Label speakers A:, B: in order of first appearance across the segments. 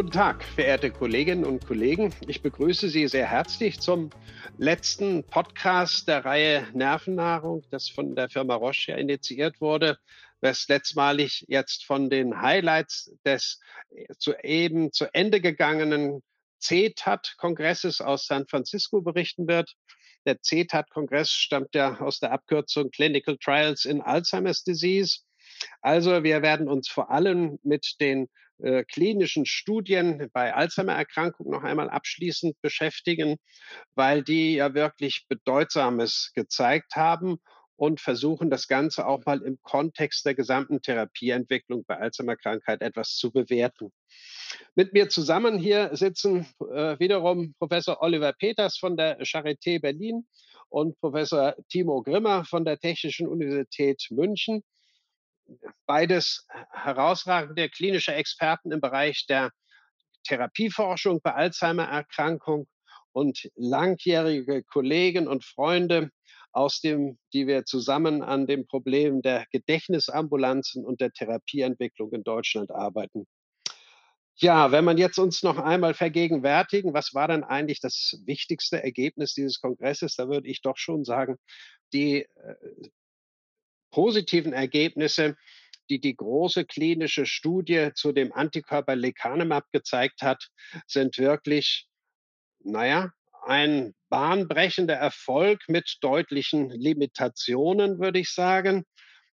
A: Guten Tag, verehrte Kolleginnen und Kollegen. Ich begrüße Sie sehr herzlich zum letzten Podcast der Reihe Nervennahrung, das von der Firma Roche initiiert wurde, was letztmalig jetzt von den Highlights des zu eben zu Ende gegangenen CTAT-Kongresses aus San Francisco berichten wird. Der CTAT-Kongress stammt ja aus der Abkürzung Clinical Trials in Alzheimer's Disease. Also wir werden uns vor allem mit den äh, klinischen Studien bei Alzheimer-Erkrankung noch einmal abschließend beschäftigen, weil die ja wirklich Bedeutsames gezeigt haben und versuchen, das Ganze auch mal im Kontext der gesamten Therapieentwicklung bei Alzheimer-Krankheit etwas zu bewerten. Mit mir zusammen hier sitzen äh, wiederum Professor Oliver Peters von der Charité Berlin und Professor Timo Grimmer von der Technischen Universität München beides herausragende klinische Experten im Bereich der Therapieforschung bei Alzheimer-Erkrankung und langjährige Kollegen und Freunde aus dem, die wir zusammen an dem Problem der Gedächtnisambulanzen und der Therapieentwicklung in Deutschland arbeiten. Ja, wenn man jetzt uns noch einmal vergegenwärtigen, was war dann eigentlich das wichtigste Ergebnis dieses Kongresses, da würde ich doch schon sagen, die äh, positiven Ergebnisse, die die große klinische Studie zu dem Antikörper Lecanemab gezeigt hat, sind wirklich, naja, ein bahnbrechender Erfolg mit deutlichen Limitationen, würde ich sagen.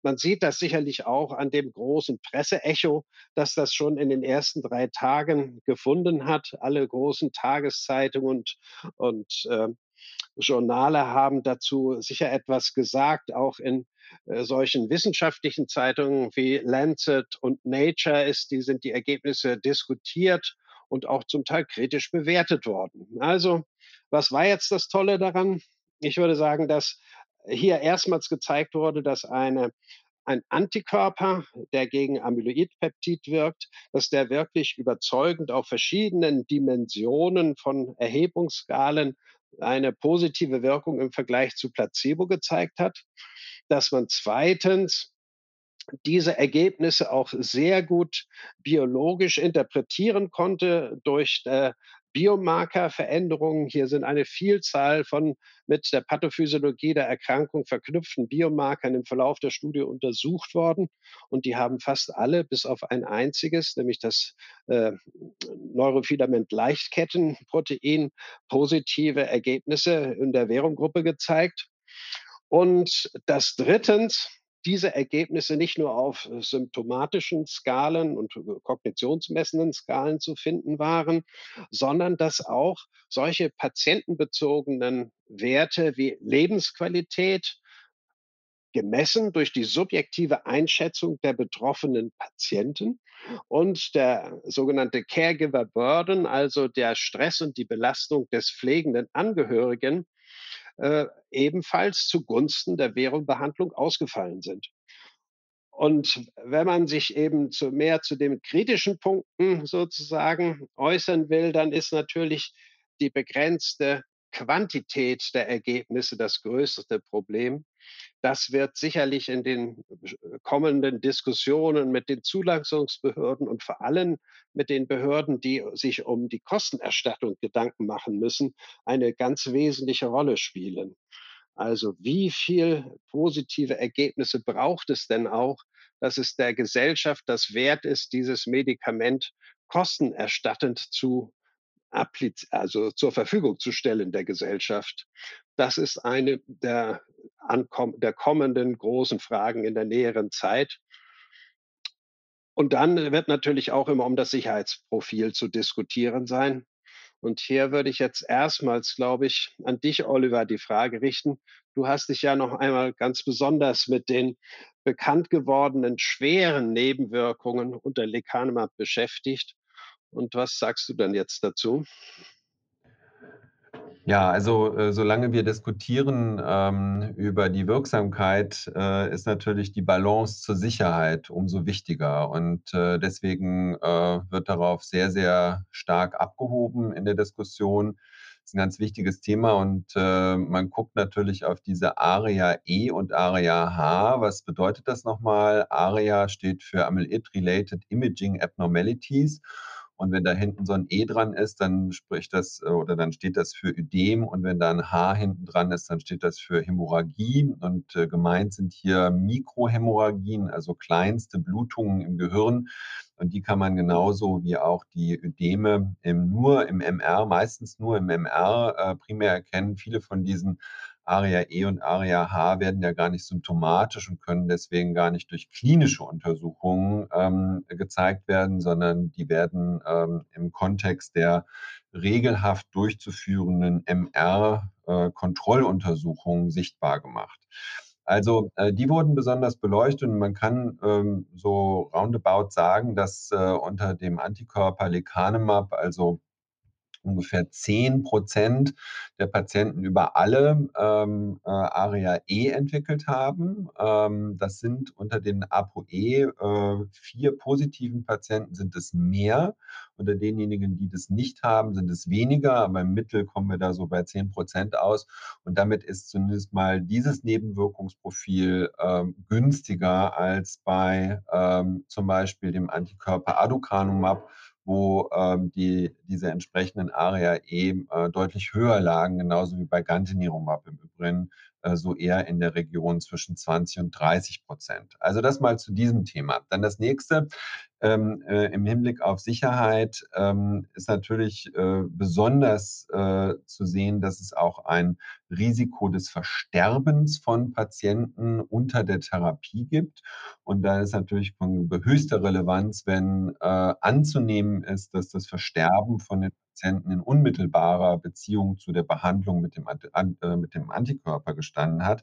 A: Man sieht das sicherlich auch an dem großen Presseecho, dass das schon in den ersten drei Tagen gefunden hat. Alle großen Tageszeitungen und, und äh, Journale haben dazu sicher etwas gesagt, auch in äh, solchen wissenschaftlichen Zeitungen wie Lancet und Nature ist, die sind die Ergebnisse diskutiert und auch zum Teil kritisch bewertet worden. Also, was war jetzt das Tolle daran? Ich würde sagen, dass hier erstmals gezeigt wurde, dass eine ein Antikörper, der gegen Amyloidpeptid wirkt, dass der wirklich überzeugend auf verschiedenen Dimensionen von Erhebungsskalen eine positive Wirkung im Vergleich zu Placebo gezeigt hat, dass man zweitens diese Ergebnisse auch sehr gut biologisch interpretieren konnte durch äh, Biomarkerveränderungen. Hier sind eine Vielzahl von mit der Pathophysiologie der Erkrankung verknüpften Biomarkern im Verlauf der Studie untersucht worden. Und die haben fast alle, bis auf ein einziges, nämlich das äh, Neurofilament-Leichtkettenprotein, positive Ergebnisse in der Währunggruppe gezeigt. Und das drittens, diese Ergebnisse nicht nur auf äh, symptomatischen Skalen und äh, kognitionsmessenden Skalen zu finden waren, sondern dass auch solche patientenbezogenen Werte wie Lebensqualität, gemessen durch die subjektive Einschätzung der betroffenen Patienten und der sogenannte Caregiver Burden, also der Stress und die Belastung des pflegenden Angehörigen, äh, ebenfalls zugunsten der Währungbehandlung ausgefallen sind. Und wenn man sich eben zu mehr zu den kritischen Punkten sozusagen äußern will, dann ist natürlich die begrenzte Quantität der Ergebnisse das größte Problem. Das wird sicherlich in den äh, kommenden Diskussionen mit den Zulassungsbehörden und vor allem mit den Behörden, die sich um die Kostenerstattung Gedanken machen müssen, eine ganz wesentliche Rolle spielen. Also wie viel positive Ergebnisse braucht es denn auch, dass es der Gesellschaft das wert ist, dieses Medikament kostenerstattend zu also zur Verfügung zu stellen der Gesellschaft. Das ist eine der, der kommenden großen Fragen in der näheren Zeit. Und dann wird natürlich auch immer um das Sicherheitsprofil zu diskutieren sein. Und hier würde ich jetzt erstmals, glaube ich, an dich, Oliver, die Frage richten. Du hast dich ja noch einmal ganz besonders mit den bekannt gewordenen schweren Nebenwirkungen unter Lecanemab beschäftigt. Und was sagst du dann jetzt dazu?
B: Ja, also äh, solange wir diskutieren ähm, über die Wirksamkeit, äh, ist natürlich die Balance zur Sicherheit umso wichtiger. Und äh, deswegen äh, wird darauf sehr, sehr stark abgehoben in der Diskussion. Das ist ein ganz wichtiges Thema und äh, man guckt natürlich auf diese ARIA E und ARIA H. Was bedeutet das nochmal? ARIA steht für Amyloid-Related Imaging Abnormalities Und wenn da hinten so ein E dran ist, dann spricht das äh, oder dann steht das für Ödem und wenn da ein H hinten dran ist, dann steht das für Hämorrhagie und, äh, gemeint sind hier Mikrohämorrhagien, also kleinste Blutungen im Gehirn. Und die kann man genauso wie auch die Ödeme im nur im MR, meistens nur im MR, äh, primär erkennen. Viele von diesen ARIA E und ARIA H werden ja gar nicht symptomatisch und können deswegen gar nicht durch klinische Untersuchungen ähm, gezeigt werden, sondern die werden ähm, im Kontext der regelhaft durchzuführenden MR-Kontrolluntersuchungen äh, sichtbar gemacht. Also äh, die wurden besonders beleuchtet und man kann ähm, so roundabout sagen, dass äh, unter dem Antikörper Lecanemab, also ungefähr 10 Prozent der Patienten über alle ähm, äh, ARIA-E entwickelt haben. Ähm, das sind unter den ApoE äh, vier positiven Patienten sind es mehr. Unter denjenigen, die das nicht haben, sind es weniger, aber im Mittel kommen wir da so bei 10 Prozent aus. Und damit ist zumindest mal dieses Nebenwirkungsprofil ähm, günstiger als bei ähm, zum Beispiel dem Antikörper Aducanumab, wo ähm, die, diese entsprechenden ARIA E äh, deutlich höher lagen, genauso wie bei Gantenirumab im Übrigen, so eher in der Region zwischen 20 und 30 Prozent. Also das mal zu diesem Thema. Dann das nächste, ähm, äh, im Hinblick auf Sicherheit ähm, ist natürlich äh, besonders äh, zu sehen, dass es auch ein Risiko des Versterbens von Patienten unter der Therapie gibt. Und da ist natürlich von höchster Relevanz, wenn äh, anzunehmen ist, dass das Versterben von den Patienten in unmittelbarer Beziehung zu der Behandlung mit dem, äh, mit dem Antikörper gestanden hat.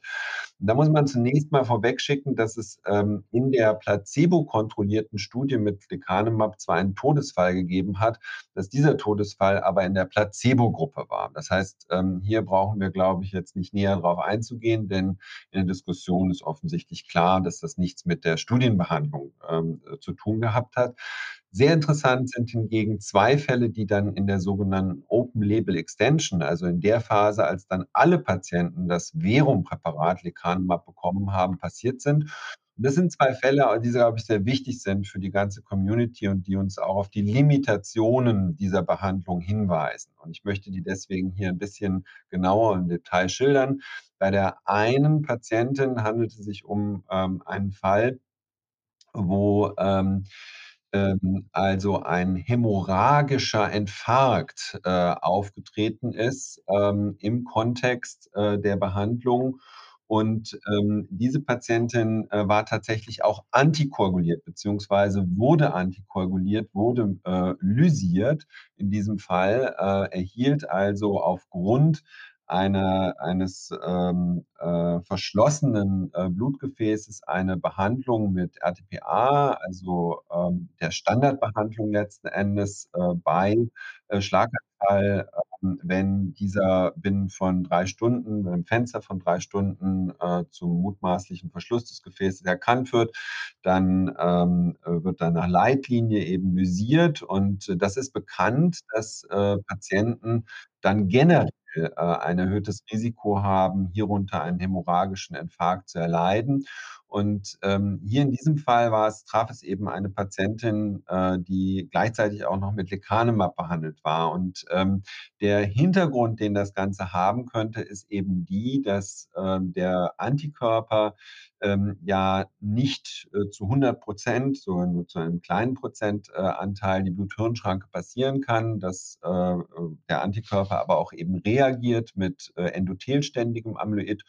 B: Und da muss man zunächst mal vorwegschicken, dass es ähm, in der placebo-kontrollierten Studie mit Lecanemab zwar einen Todesfall gegeben hat, dass dieser Todesfall aber in der Placebo-Gruppe war. Das heißt, ähm, hier brauchen wir, glaube ich, jetzt nicht näher darauf einzugehen, denn in der Diskussion ist offensichtlich klar, dass das nichts mit der Studienbehandlung ähm, zu tun gehabt hat. Sehr interessant sind hingegen zwei Fälle, die dann in der sogenannten Open Label Extension, also in der Phase, als dann alle Patienten das Verum-Präparat Lecanemab bekommen haben, passiert sind. Und das sind zwei Fälle, die, glaube ich, sehr wichtig sind für die ganze Community und die uns auch auf die Limitationen dieser Behandlung hinweisen. Und ich möchte die deswegen hier ein bisschen genauer im Detail schildern. Bei der einen Patientin handelt es sich um ähm, einen Fall, wo ähm, ähm, also ein hämorrhagischer Infarkt äh, aufgetreten ist ähm, im Kontext äh, der Behandlung. Und ähm, diese Patientin äh, war tatsächlich auch antikoaguliert, beziehungsweise wurde antikoaguliert, wurde äh, lysiert in diesem Fall, äh, erhielt also aufgrund eine, eines ähm, äh, verschlossenen äh, Blutgefäßes eine Behandlung mit RTPA, also ähm, der Standardbehandlung letzten Endes äh, bei äh, Schlaganfall, ähm, wenn dieser binnen von drei Stunden, mit einem Fenster von drei Stunden äh, zum mutmaßlichen Verschluss des Gefäßes erkannt wird, dann ähm, wird dann nach Leitlinie eben lysiert. Und äh, das ist bekannt, dass Patienten dann generell äh, ein erhöhtes Risiko haben, hierunter einen hämorrhagischen Infarkt zu erleiden. Und ähm, hier in diesem Fall war es, traf es eben eine Patientin, äh, die gleichzeitig auch noch mit Lecanemab behandelt war. Und ähm, der Hintergrund, den das Ganze haben könnte, ist eben die, dass äh, der Antikörper ähm, ja nicht äh, zu 100 Prozent, sondern nur zu einem kleinen Prozentanteil die Blut-Hirn-Schranke passieren kann, dass äh, der Antikörper aber auch eben reagiert mit äh, endothelständigem Amyloid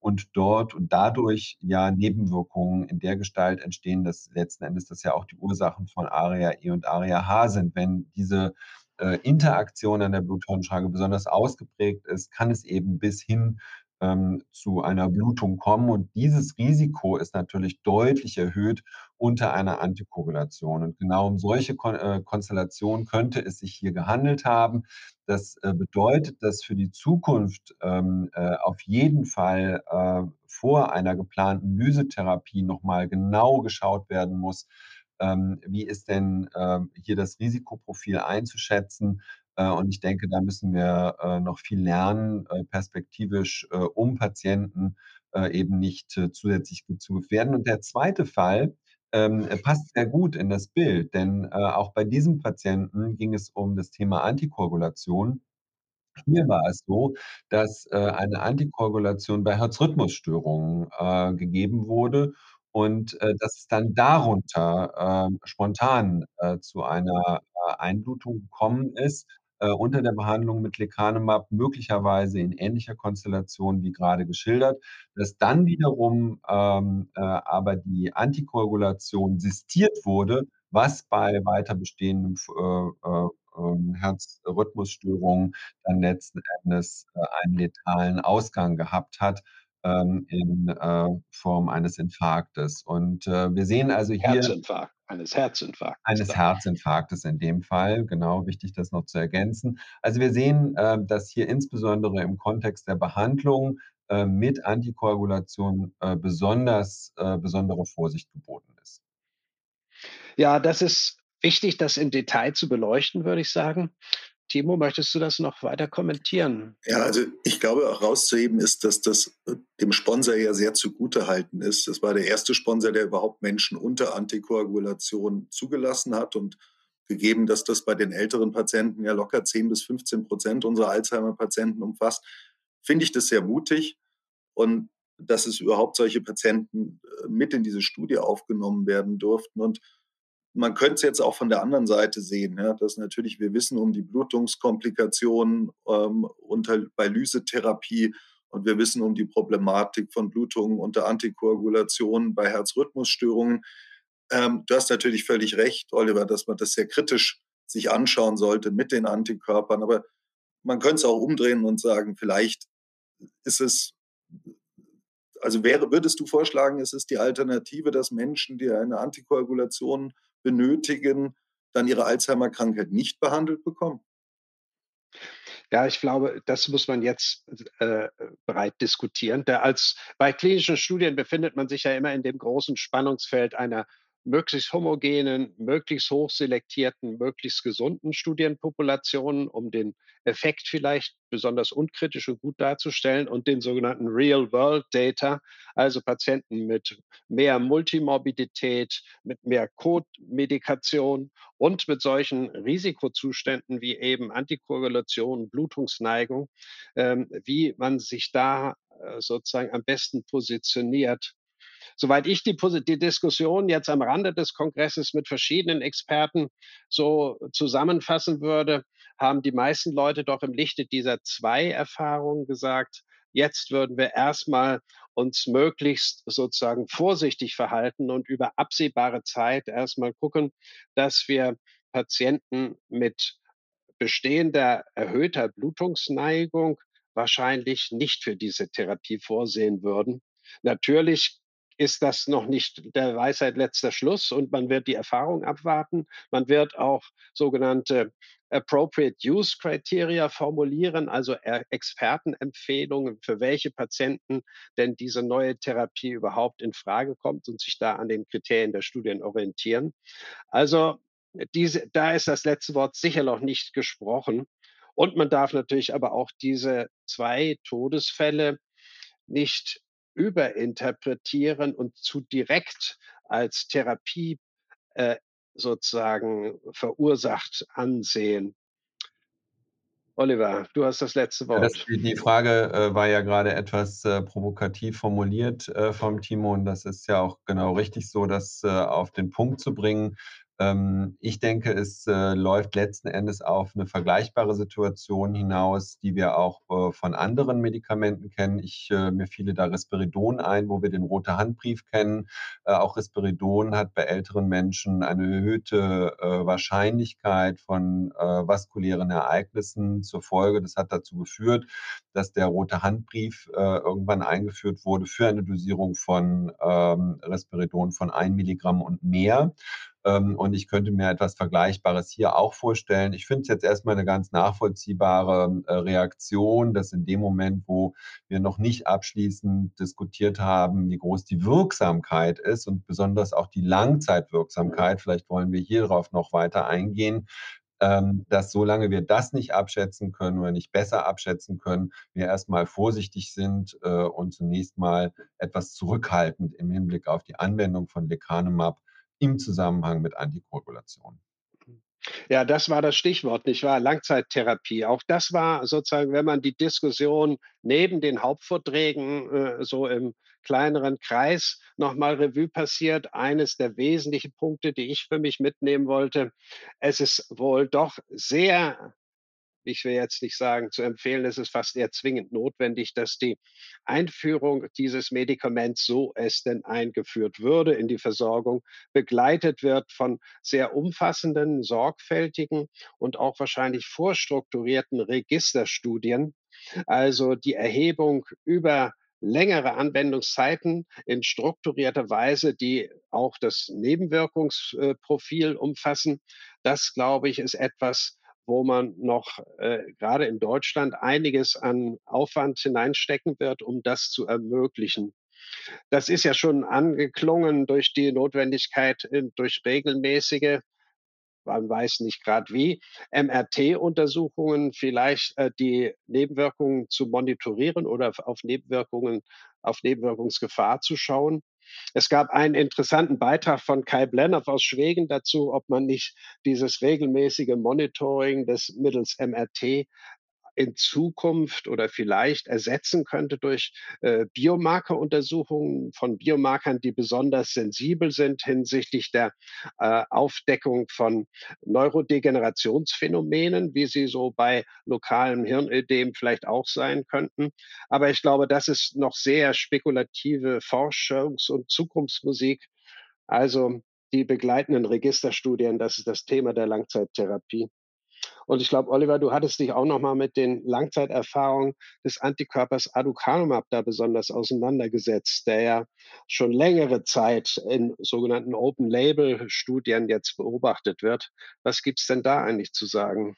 B: und dort und dadurch ja Nebenwirkungen in der Gestalt entstehen, dass letzten Endes das ja auch die Ursachen von ARIA E und ARIA H sind. Wenn diese äh, Interaktion an der Bluthirnschranke besonders ausgeprägt ist, kann es eben bis hin ähm, zu einer Blutung kommen. Und dieses Risiko ist natürlich deutlich erhöht unter einer Antikoagulation. Und genau um solche Kon äh, Konstellationen könnte es sich hier gehandelt haben. Das äh, bedeutet, dass für die Zukunft ähm, äh, auf jeden Fall äh, vor einer geplanten Lysetherapie nochmal genau geschaut werden muss, ähm, wie ist denn ähm, hier das Risikoprofil einzuschätzen äh, und ich denke, da müssen wir äh, noch viel lernen, perspektivisch, um Patienten eben nicht zusätzlich zu gefährden. Und der zweite Fall, ähm, passt sehr gut in das Bild, denn, äh, auch bei diesem Patienten ging es um das Thema Antikoagulation. Hier war es so, dass, äh, eine Antikoagulation bei Herzrhythmusstörungen, äh, gegeben wurde und, äh, dass es dann darunter, ähm, spontan, äh, zu einer, äh, Einblutung gekommen ist, äh, unter der Behandlung mit Lecanemab, möglicherweise in ähnlicher Konstellation wie grade geschildert, dass dann wiederum, ähm, äh, aber die Antikoagulation sistiert wurde, was bei weiter bestehendem f äh, äh, ähm, Herzrhythmusstörungen dann letzten Endes, äh, einen letalen Ausgang gehabt hat, ähm, in, äh, Form eines Infarktes. Und, äh, wir sehen also hier
A: Herzinfarkt, eines Herzinfarktes
B: eines. Herzinfarktes in dem Fall, genau, wichtig, das noch zu ergänzen. Also, wir sehen, äh, dass hier insbesondere im Kontext der Behandlung, äh, mit Antikoagulation, äh, besonders äh, besondere Vorsicht geboten ist.
A: Ja, das ist wichtig, das im Detail zu beleuchten, würde ich sagen. Timo, möchtest du das noch weiter kommentieren?
C: Ja, also ich glaube, auch rauszuheben ist, dass das äh, dem Sponsor ja sehr zugutehalten ist. Das war der erste Sponsor, der überhaupt Menschen unter Antikoagulation zugelassen hat und gegeben, dass das bei den älteren Patienten ja locker 10 bis 15 Prozent unserer Alzheimer-Patienten umfasst, finde ich das sehr mutig. Und dass es überhaupt solche Patienten äh, mit in diese Studie aufgenommen werden durften. Und man könnte es jetzt auch von der anderen Seite sehen, ja, dass natürlich wir wissen um die Blutungskomplikationen ähm, unter, bei Lysetherapie und wir wissen um die Problematik von Blutungen unter Antikoagulation bei Herzrhythmusstörungen. Ähm, du hast natürlich völlig recht, Oliver, dass man das sehr kritisch sich anschauen sollte mit den Antikörpern. Aber man könnte es auch umdrehen und sagen, vielleicht ist es, also wäre, würdest du vorschlagen, es ist die Alternative, dass Menschen, die eine Antikoagulation benötigen, dann ihre Alzheimer-Krankheit nicht behandelt bekommen?
A: Ja, ich glaube, das muss man jetzt äh, breit diskutieren. Der als, bei klinischen Studien befindet man sich ja immer in dem großen Spannungsfeld einer möglichst homogenen, möglichst hochselektierten, möglichst gesunden Studienpopulationen, um den Effekt vielleicht besonders unkritisch und gut darzustellen und den sogenannten Real-World-Data, also Patienten mit mehr Multimorbidität, mit mehr Code-Medikation und mit solchen Risikozuständen wie eben Antikoagulation, Blutungsneigung, ähm, wie man sich da äh, sozusagen am besten positioniert soweit ich die, die Diskussion jetzt am Rande des Kongresses mit verschiedenen Experten so zusammenfassen würde, haben die meisten Leute doch im Lichte dieser zwei Erfahrungen gesagt, jetzt würden wir erstmal uns möglichst sozusagen vorsichtig verhalten und über absehbare Zeit erstmal gucken, dass wir Patienten mit bestehender erhöhter Blutungsneigung wahrscheinlich nicht für diese Therapie vorsehen würden. Natürlich ist das noch nicht der Weisheit letzter Schluss und man wird die Erfahrung abwarten. Man wird auch sogenannte Appropriate Use Criteria formulieren, also Expertenempfehlungen, für welche Patienten denn diese neue Therapie überhaupt in Frage kommt und sich da an den Kriterien der Studien orientieren. Also diese, da ist das letzte Wort sicher noch nicht gesprochen. Und man darf natürlich aber auch diese zwei Todesfälle nicht überinterpretieren und zu direkt als Therapie äh, sozusagen verursacht ansehen. Oliver, du hast das letzte
B: das
A: Wort.
B: die die Frage, äh, war ja gerade etwas, äh, provokativ formuliert, äh, vom Timo und das ist ja auch genau richtig so, das, äh, auf den Punkt zu bringen. Ähm, ich denke, es äh, läuft letzten Endes auf eine vergleichbare Situation hinaus, die wir auch äh, von anderen Medikamenten kennen. Ich, äh, mir fiele da Risperidon ein, wo wir den rote Handbrief kennen. Auch Risperidon hat bei älteren Menschen eine erhöhte Wahrscheinlichkeit von vaskulären Ereignissen zur Folge. Das hat dazu geführt, dass der rote Handbrief irgendwann eingeführt wurde für eine Dosierung von ähm, Risperidon von 1 Milligramm und mehr. Ähm, und ich könnte mir etwas Vergleichbares hier auch vorstellen. Ich finde es jetzt erstmal eine ganz nachvollziehbare äh, Reaktion, dass in dem Moment, wo wir noch nicht abschließend diskutiert haben, wie groß die Wirksamkeit ist und besonders auch die Langzeitwirksamkeit, vielleicht wollen wir hierauf noch weiter eingehen, ähm, dass solange wir das nicht abschätzen können oder nicht besser abschätzen können, wir erstmal vorsichtig sind äh, und zunächst mal etwas zurückhaltend im Hinblick auf die Anwendung von Lecanemab im Zusammenhang mit Antikoagulation.
A: Ja, das war das Stichwort, nicht wahr? Langzeittherapie. Auch das war sozusagen, wenn man die Diskussion neben den Hauptvorträgen äh, so im kleineren Kreis nochmal Revue passiert, eines der wesentlichen Punkte, die ich für mich mitnehmen wollte. Es ist wohl doch sehr ich will jetzt nicht sagen, zu empfehlen, es ist fast eher zwingend notwendig, dass die Einführung dieses Medikaments, so es denn eingeführt würde, in die Versorgung begleitet wird von sehr umfassenden, sorgfältigen und auch wahrscheinlich vorstrukturierten Registerstudien. Also die Erhebung über längere Anwendungszeiten in strukturierter Weise, die auch das Nebenwirkungsprofil umfassen. Das, glaube ich, ist etwas, wo man noch äh, gerade in Deutschland einiges an Aufwand hineinstecken wird, um das zu ermöglichen. Das ist ja schon angeklungen durch die Notwendigkeit, äh, durch regelmäßige man weiß nicht gerade wie, MRT-Untersuchungen vielleicht äh, die Nebenwirkungen zu monitorieren oder auf Nebenwirkungen, auf Nebenwirkungsgefahr zu schauen. Es gab einen interessanten Beitrag von Kai Blennow aus Schweden dazu, ob man nicht dieses regelmäßige Monitoring des mittels MRT in Zukunft oder vielleicht ersetzen könnte durch äh, Biomarkeruntersuchungen von Biomarkern, die besonders sensibel sind hinsichtlich der äh, Aufdeckung von Neurodegenerationsphänomenen, wie sie so bei lokalem Hirnödem vielleicht auch sein könnten. Aber ich glaube, das ist noch sehr spekulative Forschungs- und Zukunftsmusik. Also die begleitenden Registerstudien, das ist das Thema der Langzeittherapie. Und ich glaube, Oliver, du hattest dich auch noch mal mit den Langzeiterfahrungen des Antikörpers Aducanumab da besonders auseinandergesetzt, der ja schon längere Zeit in sogenannten Open-Label-Studien jetzt beobachtet wird. Was gibt es denn da eigentlich zu sagen?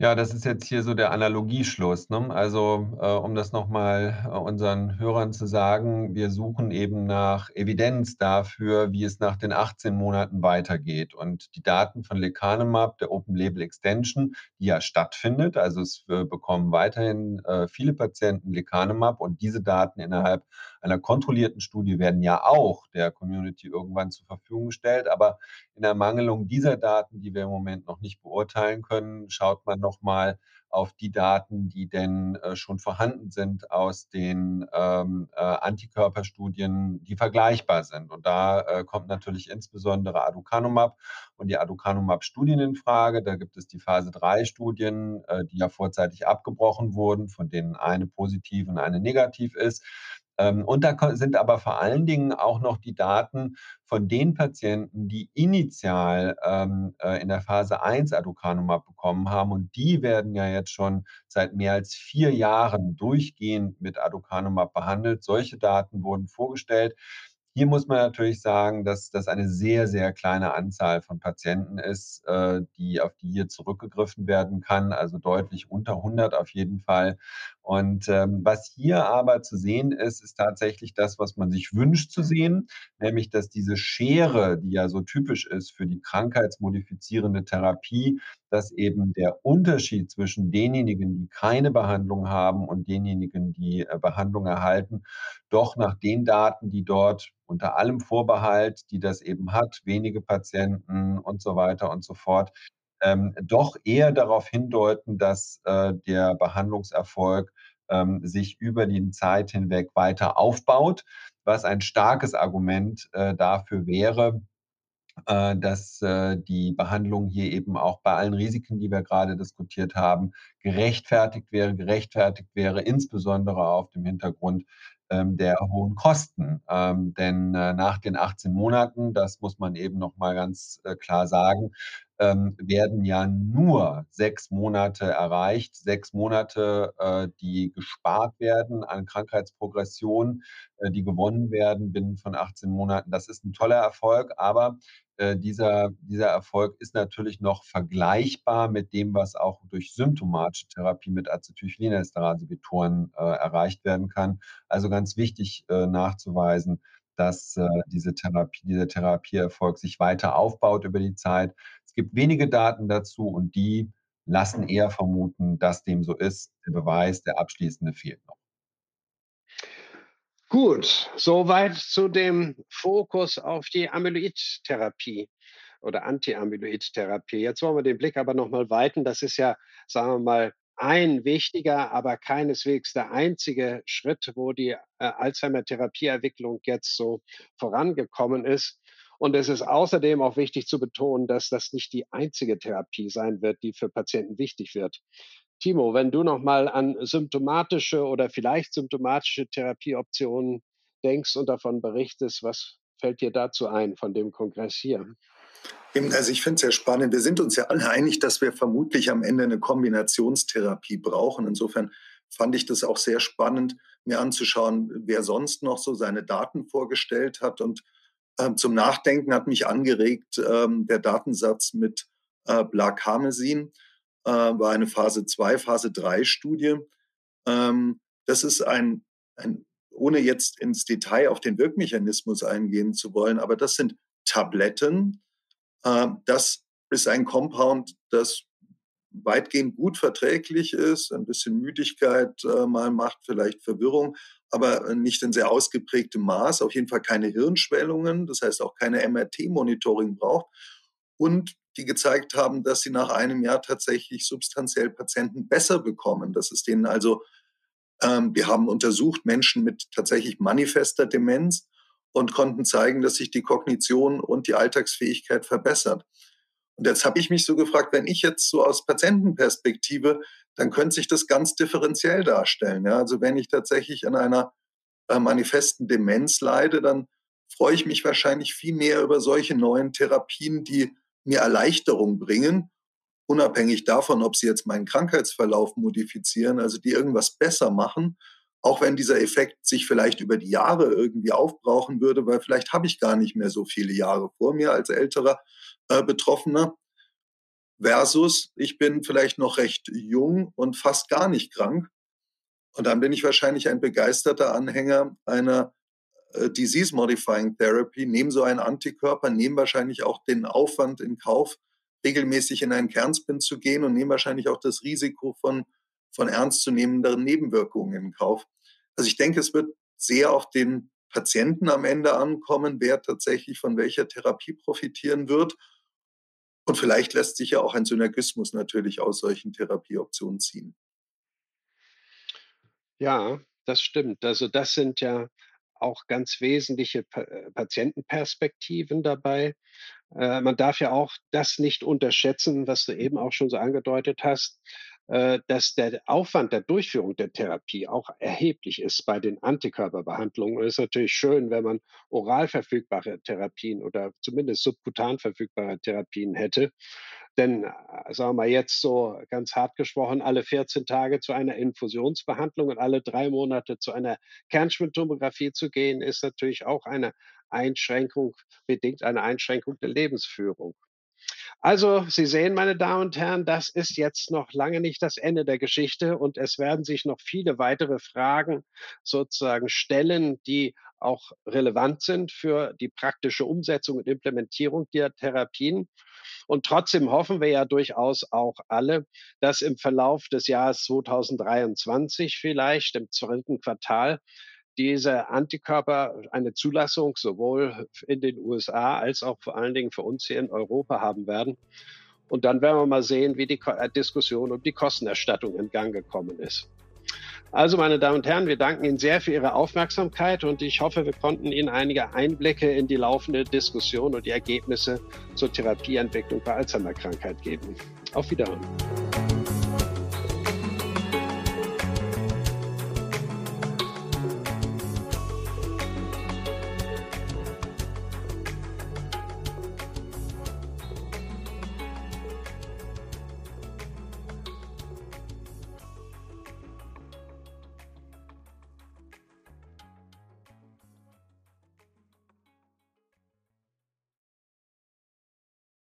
B: Ja, das ist jetzt hier so der Analogieschluss. Ne? Also, äh, um das nochmal äh, unseren Hörern zu sagen, wir suchen eben nach Evidenz dafür, wie es nach den 18 Monaten weitergeht. Und die Daten von Lecanemab, der Open Label Extension, die ja stattfindet, also es äh, bekommen weiterhin äh, viele Patienten Lecanemab und diese Daten innerhalb einer kontrollierten Studie werden ja auch der Community irgendwann zur Verfügung gestellt. Aber in Ermangelung dieser Daten, die wir im Moment noch nicht beurteilen können, schaut man nochmal auf die Daten, die denn äh, schon vorhanden sind aus den ähm, äh, Antikörperstudien, die vergleichbar sind. Und da äh, kommt natürlich insbesondere Aducanumab und die Aducanumab-Studien in Frage. Da gibt es die Phase 3-Studien, äh, die ja vorzeitig abgebrochen wurden, von denen eine positiv und eine negativ ist. Ähm, und da sind aber vor allen Dingen auch noch die Daten von den Patienten, die initial ähm, äh, in der Phase 1 Aducanumab bekommen haben. Und die werden ja jetzt schon seit mehr als vier Jahren durchgehend mit Aducanumab behandelt. Solche Daten wurden vorgestellt. Hier muss man natürlich sagen, dass das eine sehr, sehr kleine Anzahl von Patienten ist, äh, die, auf die hier zurückgegriffen werden kann, also deutlich unter 100 auf jeden Fall. Und ähm, was hier aber zu sehen ist, ist tatsächlich das, was man sich wünscht zu sehen, nämlich dass diese Schere, die ja so typisch ist für die krankheitsmodifizierende Therapie, dass eben der Unterschied zwischen denjenigen, die keine Behandlung haben und denjenigen, die äh, Behandlung erhalten, doch nach den Daten, die dort unter allem Vorbehalt, die das eben hat, wenige Patienten und so weiter und so fort, ähm, doch eher darauf hindeuten, dass äh, der Behandlungserfolg ähm, sich über die Zeit hinweg weiter aufbaut, was ein starkes Argument äh, dafür wäre, äh, dass äh, die Behandlung hier eben auch bei allen Risiken, die wir gerade diskutiert haben, gerechtfertigt wäre, gerechtfertigt wäre, insbesondere auf dem Hintergrund ähm, der hohen Kosten. Ähm, denn äh, nach den 18 Monaten, das muss man eben noch mal ganz äh, klar sagen, ähm, werden ja nur sechs Monate erreicht, sechs Monate, äh, die gespart werden an Krankheitsprogression, die gewonnen werden binnen von 18 Monaten. Das ist ein toller Erfolg, aber äh, dieser, dieser Erfolg ist natürlich noch vergleichbar mit dem, was auch durch symptomatische Therapie mit Acetylcholinesterase-Inhibitoren äh, erreicht werden kann. Also ganz wichtig äh, nachzuweisen, dass äh, diese Therapie, dieser Therapieerfolg sich weiter aufbaut über die Zeit. Es gibt wenige Daten dazu und die lassen eher vermuten, dass dem so ist. Der Beweis, der abschließende fehlt noch.
A: Gut, soweit zu dem Fokus auf die Amyloid-Therapie oder Anti-Amyloid-Therapie. Jetzt wollen wir den Blick aber nochmal weiten. Das ist ja, sagen wir mal, ein wichtiger, aber keineswegs der einzige Schritt, wo die äh, Alzheimer-Therapieentwicklung jetzt so vorangekommen ist. Und es ist außerdem auch wichtig zu betonen, dass das nicht die einzige Therapie sein wird, die für Patienten wichtig wird. Timo, wenn du noch mal an symptomatische oder vielleicht symptomatische Therapieoptionen denkst und davon berichtest, was fällt dir dazu ein von dem Kongress hier?
C: Also ich finde es sehr spannend. Wir sind uns ja alle einig, dass wir vermutlich am Ende eine Kombinationstherapie brauchen. Insofern fand ich das auch sehr spannend, mir anzuschauen, wer sonst noch so seine Daten vorgestellt hat. Und ähm, zum Nachdenken hat mich angeregt ähm, der Datensatz mit äh, Blarcamesine äh, war eine Phase 2, Phase 3 Studie. Ähm, das ist ein, ein, ohne jetzt ins Detail auf den Wirkmechanismus eingehen zu wollen, aber das sind Tabletten. Äh, das ist ein Compound, das weitgehend gut verträglich ist, ein bisschen Müdigkeit äh, mal macht, vielleicht Verwirrung, aber nicht in sehr ausgeprägtem Maß, auf jeden Fall keine Hirnschwellungen, das heißt auch keine MRT-Monitoring braucht und die gezeigt haben, dass sie nach einem Jahr tatsächlich substanziell Patienten besser bekommen. Das ist denen also, ähm, wir haben untersucht Menschen mit tatsächlich manifester Demenz und konnten zeigen, dass sich die Kognition und die Alltagsfähigkeit verbessert. Und jetzt habe ich mich so gefragt, wenn ich jetzt so aus Patientenperspektive, dann könnte sich das ganz differenziell darstellen. Ja? Also wenn ich tatsächlich an einer äh, manifesten Demenz leide, dann freue ich mich wahrscheinlich viel mehr über solche neuen Therapien, die mir Erleichterung bringen, unabhängig davon, ob sie jetzt meinen Krankheitsverlauf modifizieren, also die irgendwas besser machen, auch wenn dieser Effekt sich vielleicht über die Jahre irgendwie aufbrauchen würde, weil vielleicht habe ich gar nicht mehr so viele Jahre vor mir als älterer äh, Betroffener, versus ich bin vielleicht noch recht jung und fast gar nicht krank. Und dann bin ich wahrscheinlich ein begeisterter Anhänger einer Disease-Modifying Therapy, nehmen so einen Antikörper, nehmen wahrscheinlich auch den Aufwand in Kauf, regelmäßig in einen Kernspin zu gehen und nehmen wahrscheinlich auch das Risiko von, von ernstzunehmenden Nebenwirkungen in Kauf. Also ich denke, es wird sehr auf den Patienten am Ende ankommen, wer tatsächlich von welcher Therapie profitieren wird. Und vielleicht lässt sich ja auch ein Synergismus natürlich aus solchen Therapieoptionen ziehen.
A: Ja, das stimmt. Also das sind ja auch ganz wesentliche äh, Patientenperspektiven dabei. Äh, man darf ja auch das nicht unterschätzen, was du eben auch schon so angedeutet hast, äh, dass der Aufwand der Durchführung der Therapie auch erheblich ist bei den Antikörperbehandlungen. Es ist natürlich schön, wenn man oral verfügbare Therapien oder zumindest subkutan verfügbare Therapien hätte. Denn, äh, sagen wir mal jetzt so ganz hart gesprochen, alle 14 Tage zu einer Infusionsbehandlung und alle drei Monate zu einer Kernspintomographie zu gehen, ist natürlich auch eine Einschränkung, bedingt eine Einschränkung der Lebensführung. Also, Sie sehen, meine Damen und Herren, das ist jetzt noch lange nicht das Ende der Geschichte und es werden sich noch viele weitere Fragen sozusagen stellen, die auch relevant sind für die praktische Umsetzung und Implementierung der Therapien. Und trotzdem hoffen wir ja durchaus auch alle, dass im Verlauf des Jahres 2023 vielleicht im zweiten Quartal diese Antikörper eine Zulassung sowohl in den USA als auch vor allen Dingen für uns hier in Europa haben werden. Und dann werden wir mal sehen, wie die äh, Diskussion um die Kostenerstattung in Gang gekommen ist. Also, meine Damen und Herren, wir danken Ihnen sehr für Ihre Aufmerksamkeit und ich hoffe, wir konnten Ihnen einige Einblicke in die laufende Diskussion und die Ergebnisse zur Therapieentwicklung bei Alzheimer-Krankheit geben. Auf Wiederhören.